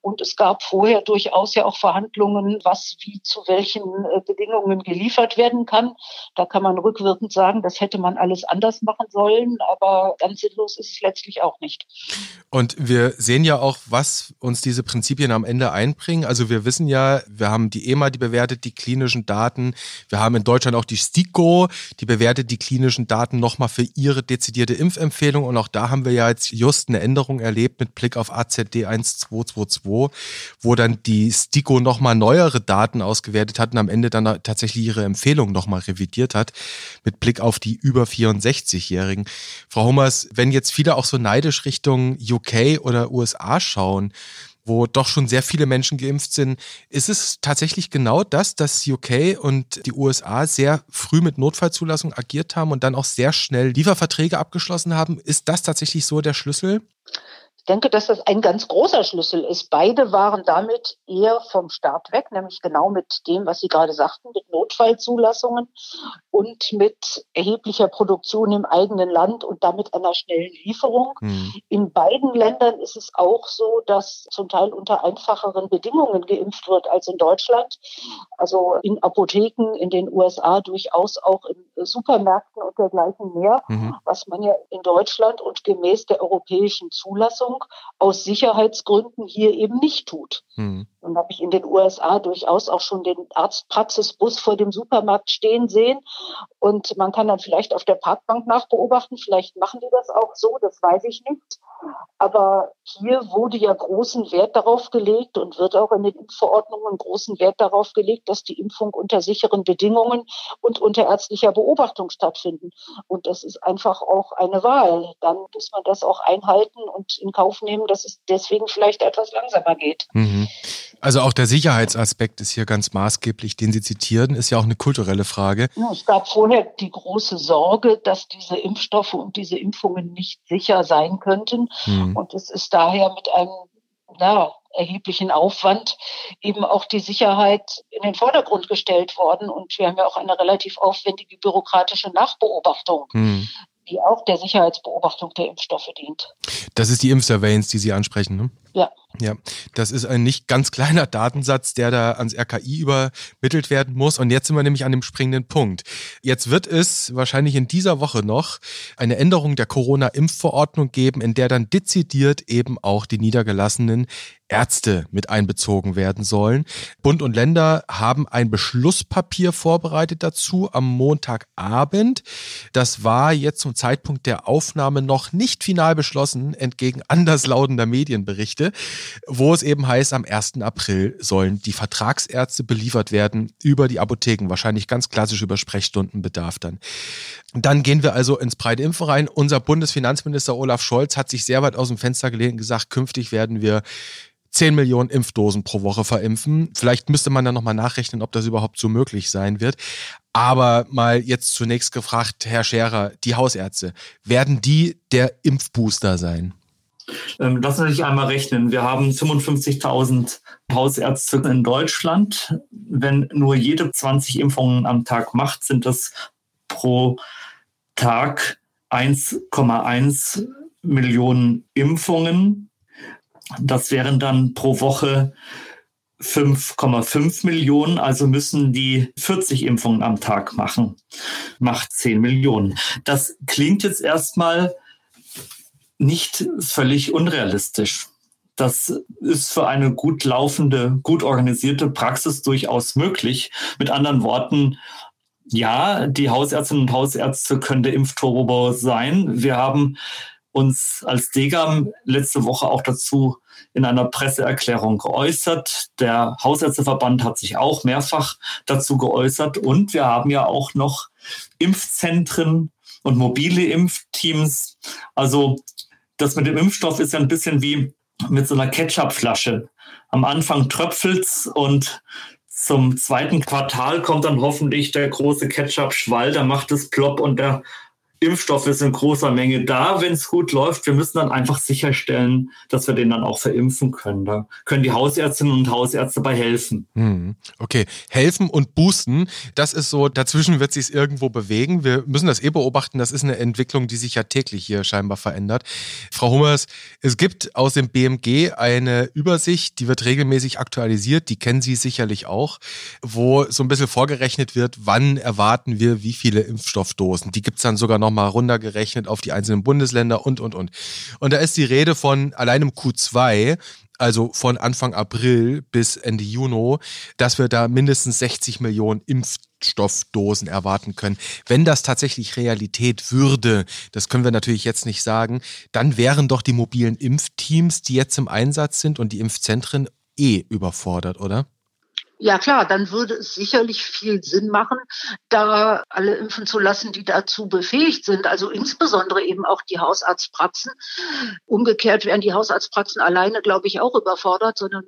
Und es gab vorher durchaus ja auch Verhandlungen, was wie zu welchen äh, Bedingungen geliefert werden kann. Da kann man rückwirkend sagen, das hätte man alles anders machen sollen, aber ganz sinnlos ist es letztlich auch nicht. Und wir sehen ja auch, was uns diese Prinzipien am Ende einbringen. Also wir wissen ja, wir haben die EMA, die bewertet die klinischen Daten. Wir haben in Deutschland auch die STIKO, die bewertet die klinischen Daten nochmal für ihre dezidierte Impfempfehlung. Und auch da haben wir ja jetzt just eine Änderung erlebt mit Blick auf AZD 1222, wo dann die STIKO nochmal neuere Daten ausgewertet hat und am Ende dann tatsächlich ihre Empfehlung nochmal revidiert hat mit Blick auf die über 64-Jährigen. Frau Hummers, wenn jetzt viele auch so neidisch Richtung UK oder USA schauen, wo doch schon sehr viele Menschen geimpft sind. Ist es tatsächlich genau das, dass UK und die USA sehr früh mit Notfallzulassung agiert haben und dann auch sehr schnell Lieferverträge abgeschlossen haben? Ist das tatsächlich so der Schlüssel? Ich denke, dass das ein ganz großer Schlüssel ist. Beide waren damit eher vom Start weg, nämlich genau mit dem, was Sie gerade sagten, mit Notfallzulassungen und mit erheblicher Produktion im eigenen Land und damit einer schnellen Lieferung. Mhm. In beiden Ländern ist es auch so, dass zum Teil unter einfacheren Bedingungen geimpft wird als in Deutschland. Also in Apotheken in den USA durchaus auch in Supermärkten und dergleichen mehr, mhm. was man ja in Deutschland und gemäß der europäischen Zulassung Impfung aus Sicherheitsgründen hier eben nicht tut. Mhm. Und habe ich in den USA durchaus auch schon den Arztpraxisbus vor dem Supermarkt stehen sehen. Und man kann dann vielleicht auf der Parkbank nachbeobachten. Vielleicht machen die das auch so, das weiß ich nicht. Aber hier wurde ja großen Wert darauf gelegt und wird auch in den Impfverordnungen großen Wert darauf gelegt, dass die Impfung unter sicheren Bedingungen und unter ärztlicher Beobachtung stattfinden. Und das ist einfach auch eine Wahl. Dann muss man das auch einhalten und in Kauf nehmen, dass es deswegen vielleicht etwas langsamer geht. Mhm. Also auch der Sicherheitsaspekt ist hier ganz maßgeblich, den Sie zitieren, ist ja auch eine kulturelle Frage. Ja, es gab vorher die große Sorge, dass diese Impfstoffe und diese Impfungen nicht sicher sein könnten. Mhm. Und es ist daher mit einem na, erheblichen Aufwand eben auch die Sicherheit in den Vordergrund gestellt worden. Und wir haben ja auch eine relativ aufwendige bürokratische Nachbeobachtung. Mhm die auch der Sicherheitsbeobachtung der Impfstoffe dient. Das ist die Impfsurveillance, die Sie ansprechen, ne? Ja. Ja, das ist ein nicht ganz kleiner Datensatz, der da ans RKI übermittelt werden muss. Und jetzt sind wir nämlich an dem springenden Punkt. Jetzt wird es wahrscheinlich in dieser Woche noch eine Änderung der Corona-Impfverordnung geben, in der dann dezidiert eben auch die niedergelassenen Ärzte mit einbezogen werden sollen. Bund und Länder haben ein Beschlusspapier vorbereitet dazu am Montagabend. Das war jetzt zum Zeitpunkt der Aufnahme noch nicht final beschlossen, entgegen (laughs) anderslautender Medienberichte wo es eben heißt, am 1. April sollen die Vertragsärzte beliefert werden über die Apotheken, wahrscheinlich ganz klassisch über Sprechstundenbedarf dann. Dann gehen wir also ins breite Impfen rein. Unser Bundesfinanzminister Olaf Scholz hat sich sehr weit aus dem Fenster gelehnt und gesagt, künftig werden wir 10 Millionen Impfdosen pro Woche verimpfen. Vielleicht müsste man dann nochmal nachrechnen, ob das überhaupt so möglich sein wird. Aber mal jetzt zunächst gefragt, Herr Scherer, die Hausärzte, werden die der Impfbooster sein? Ähm, lassen Sie sich einmal rechnen. Wir haben 55.000 Hausärzte in Deutschland. Wenn nur jede 20 Impfungen am Tag macht, sind das pro Tag 1,1 Millionen Impfungen. Das wären dann pro Woche 5,5 Millionen, also müssen die 40 Impfungen am Tag machen. Macht 10 Millionen. Das klingt jetzt erstmal nicht völlig unrealistisch. Das ist für eine gut laufende, gut organisierte Praxis durchaus möglich. Mit anderen Worten, Ja, die Hausärztinnen und Hausärzte können der Impfturbo sein. Wir haben uns als Degam letzte Woche auch dazu in einer Presseerklärung geäußert. Der Hausärzteverband hat sich auch mehrfach dazu geäußert und wir haben ja auch noch Impfzentren und mobile Impfteams. Also das mit dem Impfstoff ist ja ein bisschen wie mit so einer Ketchupflasche. Am Anfang tröpfelt's und zum zweiten Quartal kommt dann hoffentlich der große Ketchup-Schwall, da macht es plopp und der Impfstoff ist in großer Menge da, wenn es gut läuft. Wir müssen dann einfach sicherstellen, dass wir den dann auch verimpfen können. Da können die Hausärztinnen und Hausärzte bei helfen. Hm, okay, helfen und boosten, das ist so, dazwischen wird sich irgendwo bewegen. Wir müssen das eh beobachten. Das ist eine Entwicklung, die sich ja täglich hier scheinbar verändert. Frau Hummers, es gibt aus dem BMG eine Übersicht, die wird regelmäßig aktualisiert. Die kennen Sie sicherlich auch, wo so ein bisschen vorgerechnet wird, wann erwarten wir wie viele Impfstoffdosen. Die gibt es dann sogar noch nochmal runtergerechnet auf die einzelnen Bundesländer und, und, und. Und da ist die Rede von allein im Q2 also von Anfang April bis Ende Juni, dass wir da mindestens 60 Millionen Impfstoffdosen erwarten können. Wenn das tatsächlich Realität würde, das können wir natürlich jetzt nicht sagen, dann wären doch die mobilen Impfteams, die jetzt im Einsatz sind und die Impfzentren eh überfordert, oder? Ja klar, dann würde es sicherlich viel Sinn machen, da alle impfen zu lassen, die dazu befähigt sind. Also insbesondere eben auch die Hausarztpraxen. Umgekehrt wären die Hausarztpraxen alleine, glaube ich, auch überfordert, sondern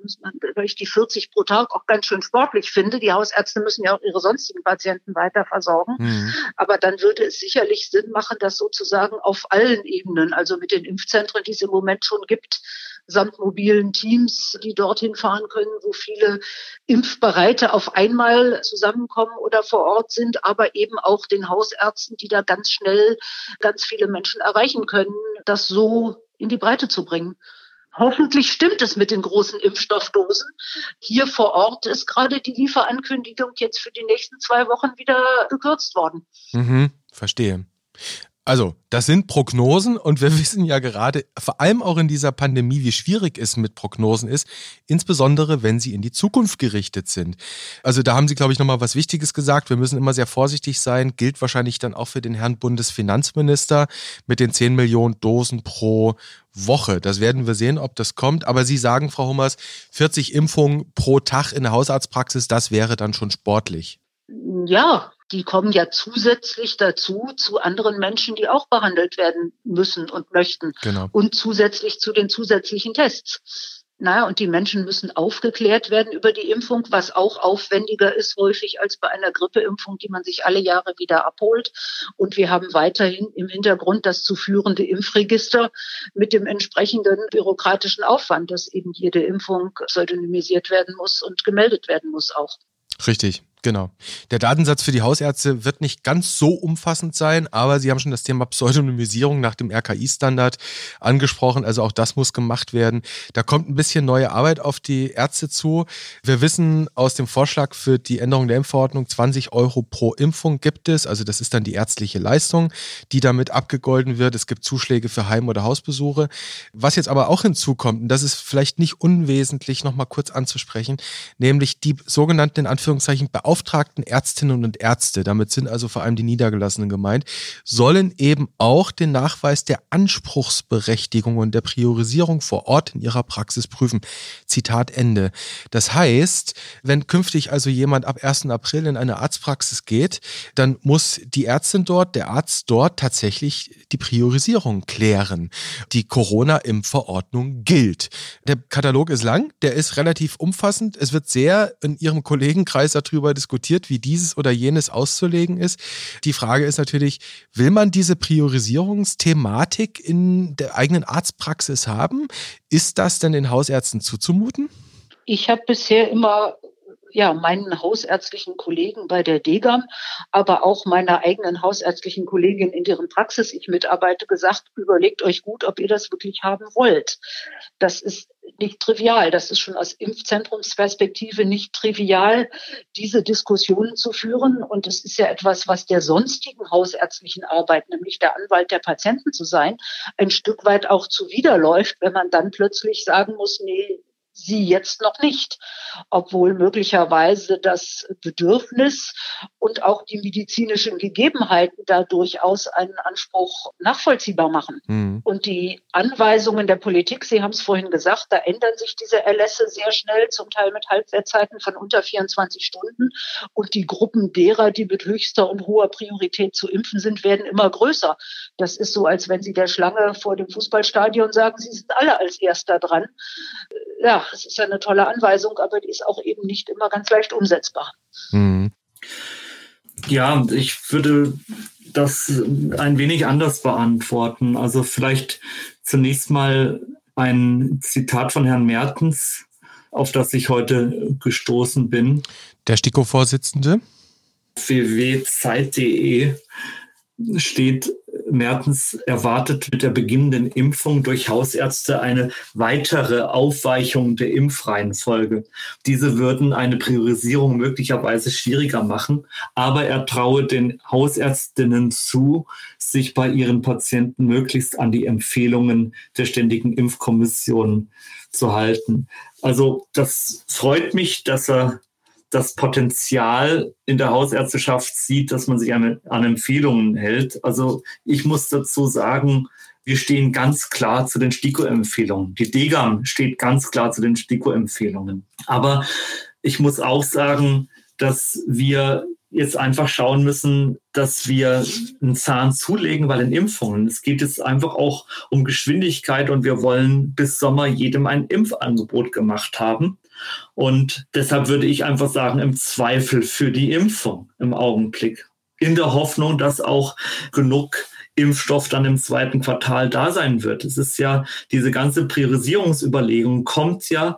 weil ich die 40 pro Tag auch ganz schön sportlich finde. Die Hausärzte müssen ja auch ihre sonstigen Patienten weiter versorgen. Mhm. Aber dann würde es sicherlich Sinn machen, das sozusagen auf allen Ebenen, also mit den Impfzentren, die es im Moment schon gibt, samt mobilen Teams, die dorthin fahren können, wo viele Impfbereite auf einmal zusammenkommen oder vor Ort sind, aber eben auch den Hausärzten, die da ganz schnell ganz viele Menschen erreichen können, das so in die Breite zu bringen. Hoffentlich stimmt es mit den großen Impfstoffdosen. Hier vor Ort ist gerade die Lieferankündigung jetzt für die nächsten zwei Wochen wieder gekürzt worden. Mhm, verstehe. Also, das sind Prognosen und wir (laughs) wissen ja gerade, vor allem auch in dieser Pandemie, wie schwierig es mit Prognosen ist, insbesondere wenn sie in die Zukunft gerichtet sind. Also da haben Sie, glaube ich, nochmal was Wichtiges gesagt. Wir müssen immer sehr vorsichtig sein, gilt wahrscheinlich dann auch für den Herrn Bundesfinanzminister mit den 10 Millionen Dosen pro Woche. Das werden wir sehen, ob das kommt. Aber Sie sagen, Frau Hummers, 40 Impfungen pro Tag in der Hausarztpraxis, das wäre dann schon sportlich. Ja, die kommen ja zusätzlich dazu zu anderen Menschen, die auch behandelt werden müssen und möchten. Genau. Und zusätzlich zu den zusätzlichen Tests. Naja, und die Menschen müssen aufgeklärt werden über die Impfung, was auch aufwendiger ist häufig als bei einer Grippeimpfung, die man sich alle Jahre wieder abholt. Und wir haben weiterhin im Hintergrund das zu führende Impfregister mit dem entsprechenden bürokratischen Aufwand, dass eben jede Impfung pseudonymisiert werden muss und gemeldet werden muss auch. Richtig. Genau. Der Datensatz für die Hausärzte wird nicht ganz so umfassend sein, aber Sie haben schon das Thema Pseudonymisierung nach dem RKI-Standard angesprochen. Also auch das muss gemacht werden. Da kommt ein bisschen neue Arbeit auf die Ärzte zu. Wir wissen aus dem Vorschlag für die Änderung der Impfverordnung 20 Euro pro Impfung gibt es. Also das ist dann die ärztliche Leistung, die damit abgegolten wird. Es gibt Zuschläge für Heim- oder Hausbesuche. Was jetzt aber auch hinzukommt, und das ist vielleicht nicht unwesentlich nochmal kurz anzusprechen, nämlich die sogenannten in Anführungszeichen Beauftragten beauftragten Ärztinnen und Ärzte, damit sind also vor allem die Niedergelassenen gemeint, sollen eben auch den Nachweis der Anspruchsberechtigung und der Priorisierung vor Ort in ihrer Praxis prüfen. Zitat Ende. Das heißt, wenn künftig also jemand ab 1. April in eine Arztpraxis geht, dann muss die Ärztin dort, der Arzt dort tatsächlich die Priorisierung klären. Die Corona-Impfverordnung gilt. Der Katalog ist lang, der ist relativ umfassend. Es wird sehr in Ihrem Kollegenkreis darüber diskutiert, wie dieses oder jenes auszulegen ist. Die Frage ist natürlich, will man diese Priorisierungsthematik in der eigenen Arztpraxis haben? Ist das denn den Hausärzten zuzumuten? Ich habe bisher immer ja, meinen hausärztlichen Kollegen bei der DEGAM, aber auch meiner eigenen hausärztlichen Kollegin, in deren Praxis ich mitarbeite, gesagt, überlegt euch gut, ob ihr das wirklich haben wollt. Das ist nicht trivial. Das ist schon aus Impfzentrumsperspektive nicht trivial, diese Diskussionen zu führen. Und es ist ja etwas, was der sonstigen hausärztlichen Arbeit, nämlich der Anwalt der Patienten zu sein, ein Stück weit auch zuwiderläuft, wenn man dann plötzlich sagen muss, nee, sie jetzt noch nicht, obwohl möglicherweise das Bedürfnis und auch die medizinischen Gegebenheiten da durchaus einen Anspruch nachvollziehbar machen. Mhm. Und die Anweisungen der Politik, Sie haben es vorhin gesagt, da ändern sich diese Erlässe sehr schnell, zum Teil mit Halbwertzeiten von unter 24 Stunden. Und die Gruppen derer, die mit höchster und hoher Priorität zu impfen sind, werden immer größer. Das ist so, als wenn Sie der Schlange vor dem Fußballstadion sagen, Sie sind alle als Erster dran. Ja, es ist eine tolle Anweisung, aber die ist auch eben nicht immer ganz leicht umsetzbar. Mhm. Ja, ich würde das ein wenig anders beantworten. Also vielleicht zunächst mal ein Zitat von Herrn Mertens, auf das ich heute gestoßen bin. Der STIKO-Vorsitzende? www.zeit.de steht, Mertens erwartet mit der beginnenden Impfung durch Hausärzte eine weitere Aufweichung der Impfreihenfolge. Diese würden eine Priorisierung möglicherweise schwieriger machen, aber er traue den Hausärztinnen zu, sich bei ihren Patienten möglichst an die Empfehlungen der Ständigen Impfkommission zu halten. Also das freut mich, dass er das Potenzial in der Hausärzteschaft sieht, dass man sich an, an Empfehlungen hält. Also ich muss dazu sagen, wir stehen ganz klar zu den STIKO-Empfehlungen. Die DGAM steht ganz klar zu den STIKO-Empfehlungen. Aber ich muss auch sagen, dass wir jetzt einfach schauen müssen, dass wir einen Zahn zulegen bei den Impfungen. Es geht jetzt einfach auch um Geschwindigkeit und wir wollen bis Sommer jedem ein Impfangebot gemacht haben. Und deshalb würde ich einfach sagen, im Zweifel für die Impfung im Augenblick. In der Hoffnung, dass auch genug Impfstoff dann im zweiten Quartal da sein wird. Es ist ja, diese ganze Priorisierungsüberlegung kommt ja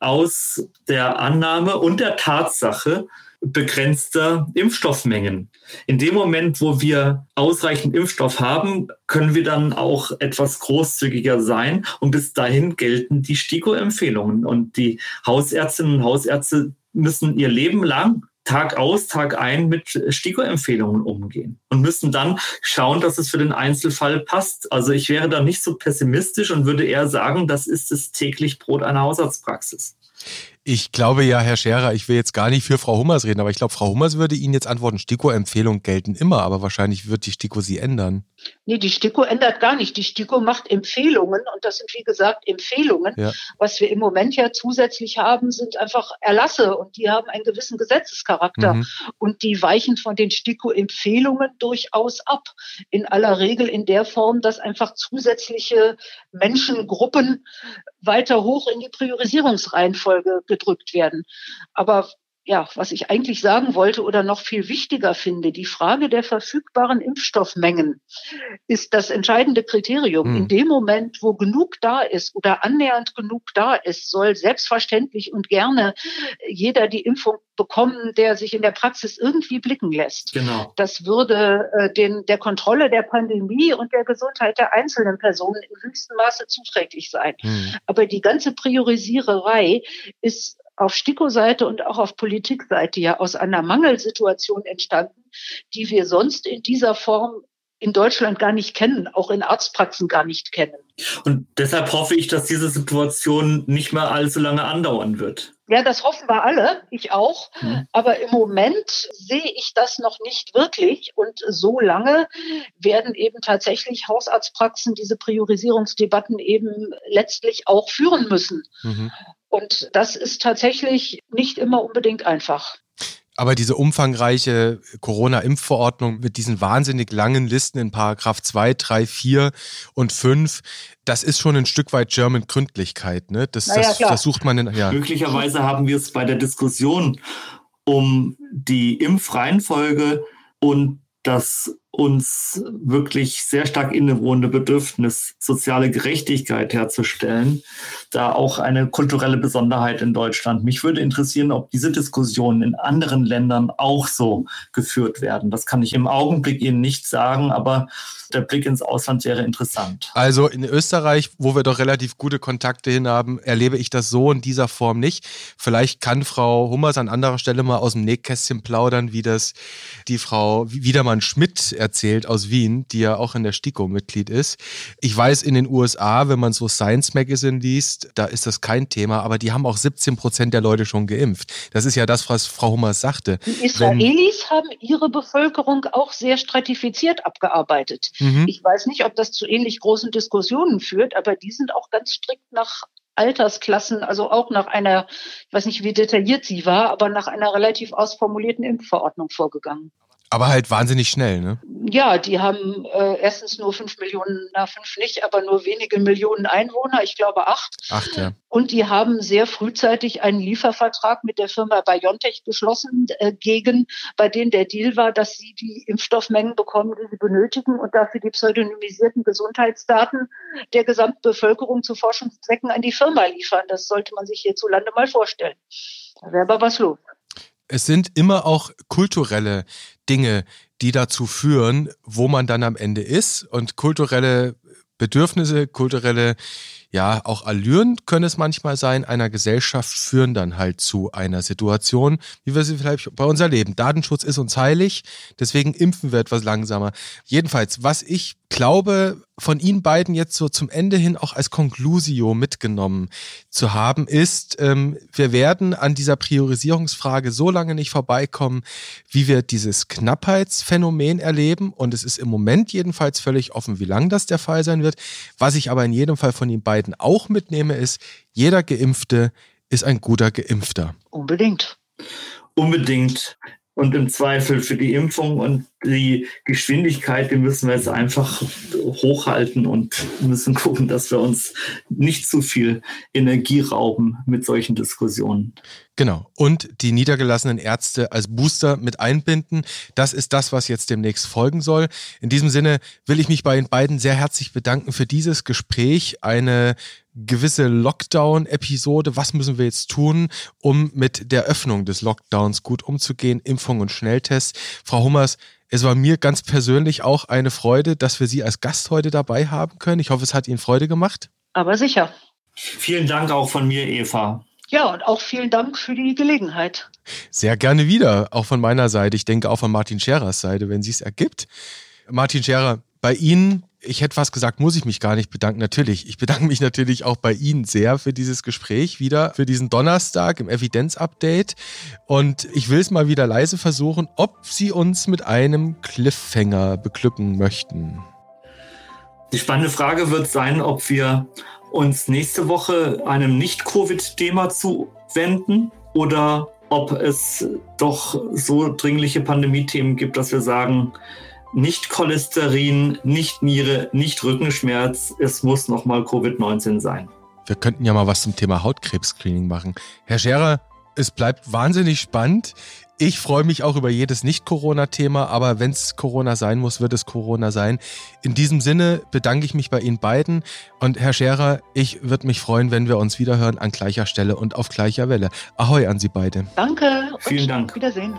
aus der Annahme und der Tatsache, begrenzter Impfstoffmengen. In dem Moment, wo wir ausreichend Impfstoff haben, können wir dann auch etwas großzügiger sein. Und bis dahin gelten die STIKO-Empfehlungen. Und die Hausärztinnen und Hausärzte müssen ihr Leben lang Tag aus, Tag ein mit STIKO-Empfehlungen umgehen und müssen dann schauen, dass es für den Einzelfall passt. Also ich wäre da nicht so pessimistisch und würde eher sagen, das ist das täglich Brot einer Hausarztpraxis. Ich glaube ja, Herr Scherer, ich will jetzt gar nicht für Frau Hummers reden, aber ich glaube, Frau Hummers würde Ihnen jetzt antworten, STIKO-Empfehlungen gelten immer, aber wahrscheinlich wird die STIKO sie ändern. Nee, die STIKO ändert gar nicht. Die STIKO macht Empfehlungen und das sind wie gesagt Empfehlungen. Ja. Was wir im Moment ja zusätzlich haben, sind einfach Erlasse und die haben einen gewissen Gesetzescharakter mhm. und die weichen von den STIKO-Empfehlungen durchaus ab. In aller Regel in der Form, dass einfach zusätzliche Menschengruppen weiter hoch in die Priorisierungsreihenfolge gedrückt werden. Aber ja, was ich eigentlich sagen wollte oder noch viel wichtiger finde, die Frage der verfügbaren Impfstoffmengen ist das entscheidende Kriterium. Hm. In dem Moment, wo genug da ist oder annähernd genug da ist, soll selbstverständlich und gerne jeder die Impfung bekommen, der sich in der Praxis irgendwie blicken lässt. Genau. Das würde äh, den, der Kontrolle der Pandemie und der Gesundheit der einzelnen Personen im höchsten Maße zuträglich sein. Hm. Aber die ganze Priorisiererei ist auf STIKO-Seite und auch auf Politikseite ja aus einer Mangelsituation entstanden, die wir sonst in dieser Form in Deutschland gar nicht kennen, auch in Arztpraxen gar nicht kennen. Und deshalb hoffe ich, dass diese Situation nicht mehr allzu lange andauern wird. Ja, das hoffen wir alle, ich auch. Hm. Aber im Moment sehe ich das noch nicht wirklich. Und so lange werden eben tatsächlich Hausarztpraxen diese Priorisierungsdebatten eben letztlich auch führen müssen. Mhm. Und das ist tatsächlich nicht immer unbedingt einfach. Aber diese umfangreiche Corona-Impfverordnung mit diesen wahnsinnig langen Listen in Paragraph 2, 3, 4 und 5, das ist schon ein Stück weit German Gründlichkeit. Ne? Das, naja, das, das, sucht man in. Ja. Möglicherweise haben wir es bei der Diskussion um die Impfreihenfolge und das uns wirklich sehr stark innewohnende Bedürfnis, soziale Gerechtigkeit herzustellen, da auch eine kulturelle Besonderheit in Deutschland. Mich würde interessieren, ob diese Diskussionen in anderen Ländern auch so geführt werden. Das kann ich im Augenblick Ihnen nicht sagen, aber der Blick ins Ausland wäre interessant. Also in Österreich, wo wir doch relativ gute Kontakte hin haben, erlebe ich das so in dieser Form nicht. Vielleicht kann Frau Hummers an anderer Stelle mal aus dem Nähkästchen plaudern, wie das die Frau Wiedermann-Schmidt erzählt aus Wien, die ja auch in der STIKO Mitglied ist. Ich weiß, in den USA, wenn man so Science Magazine liest, da ist das kein Thema, aber die haben auch 17 Prozent der Leute schon geimpft. Das ist ja das, was Frau Hummers sagte. Die Israelis wenn, haben ihre Bevölkerung auch sehr stratifiziert abgearbeitet. Mhm. Ich weiß nicht, ob das zu ähnlich großen Diskussionen führt, aber die sind auch ganz strikt nach Altersklassen, also auch nach einer, ich weiß nicht, wie detailliert sie war, aber nach einer relativ ausformulierten Impfverordnung vorgegangen. Aber halt wahnsinnig schnell, ne? Ja, die haben äh, erstens nur fünf Millionen, na fünf nicht, aber nur wenige Millionen Einwohner, ich glaube acht. Acht, ja. Und die haben sehr frühzeitig einen Liefervertrag mit der Firma BioNTech geschlossen, äh, gegen, bei denen der Deal war, dass sie die Impfstoffmengen bekommen, die sie benötigen und dafür die pseudonymisierten Gesundheitsdaten der Gesamtbevölkerung zu Forschungszwecken an die Firma liefern. Das sollte man sich hierzulande mal vorstellen. Da wäre aber was los es sind immer auch kulturelle Dinge, die dazu führen, wo man dann am Ende ist. Und kulturelle Bedürfnisse, kulturelle, ja, auch Allüren können es manchmal sein, einer Gesellschaft führen dann halt zu einer Situation, wie wir sie vielleicht bei uns erleben. Datenschutz ist uns heilig, deswegen impfen wir etwas langsamer. Jedenfalls, was ich glaube, von Ihnen beiden jetzt so zum Ende hin auch als Conclusio mitgenommen zu haben, ist, ähm, wir werden an dieser Priorisierungsfrage so lange nicht vorbeikommen, wie wir dieses Knappheitsphänomen erleben. Und es ist im Moment jedenfalls völlig offen, wie lang das der Fall sein wird. Was ich aber in jedem Fall von Ihnen beiden auch mitnehme, ist, jeder Geimpfte ist ein guter Geimpfter. Unbedingt. Unbedingt und im Zweifel für die Impfung und die Geschwindigkeit, die müssen wir jetzt einfach hochhalten und müssen gucken, dass wir uns nicht zu viel Energie rauben mit solchen Diskussionen. Genau. Und die niedergelassenen Ärzte als Booster mit einbinden. Das ist das, was jetzt demnächst folgen soll. In diesem Sinne will ich mich bei den beiden sehr herzlich bedanken für dieses Gespräch. Eine gewisse Lockdown-Episode. Was müssen wir jetzt tun, um mit der Öffnung des Lockdowns gut umzugehen? Impfung und Schnelltests. Frau Hummers, es war mir ganz persönlich auch eine Freude, dass wir Sie als Gast heute dabei haben können. Ich hoffe, es hat Ihnen Freude gemacht. Aber sicher. Vielen Dank auch von mir, Eva. Ja, und auch vielen Dank für die Gelegenheit. Sehr gerne wieder, auch von meiner Seite. Ich denke auch von Martin Scherers Seite, wenn sie es ergibt. Martin Scherer, bei Ihnen ich hätte fast gesagt, muss ich mich gar nicht bedanken. Natürlich, ich bedanke mich natürlich auch bei Ihnen sehr für dieses Gespräch wieder, für diesen Donnerstag im Evidenz-Update. Und ich will es mal wieder leise versuchen, ob Sie uns mit einem Cliffhanger beglücken möchten. Die spannende Frage wird sein, ob wir uns nächste Woche einem Nicht-Covid-Thema zuwenden oder ob es doch so dringliche Pandemie-Themen gibt, dass wir sagen, nicht Cholesterin, nicht Niere, nicht Rückenschmerz. Es muss nochmal Covid-19 sein. Wir könnten ja mal was zum Thema Hautkrebs-Screening machen. Herr Scherer, es bleibt wahnsinnig spannend. Ich freue mich auch über jedes Nicht-Corona-Thema, aber wenn es Corona sein muss, wird es Corona sein. In diesem Sinne bedanke ich mich bei Ihnen beiden und Herr Scherer, ich würde mich freuen, wenn wir uns wiederhören an gleicher Stelle und auf gleicher Welle. Ahoi an Sie beide. Danke. Vielen Dank. Wiedersehen.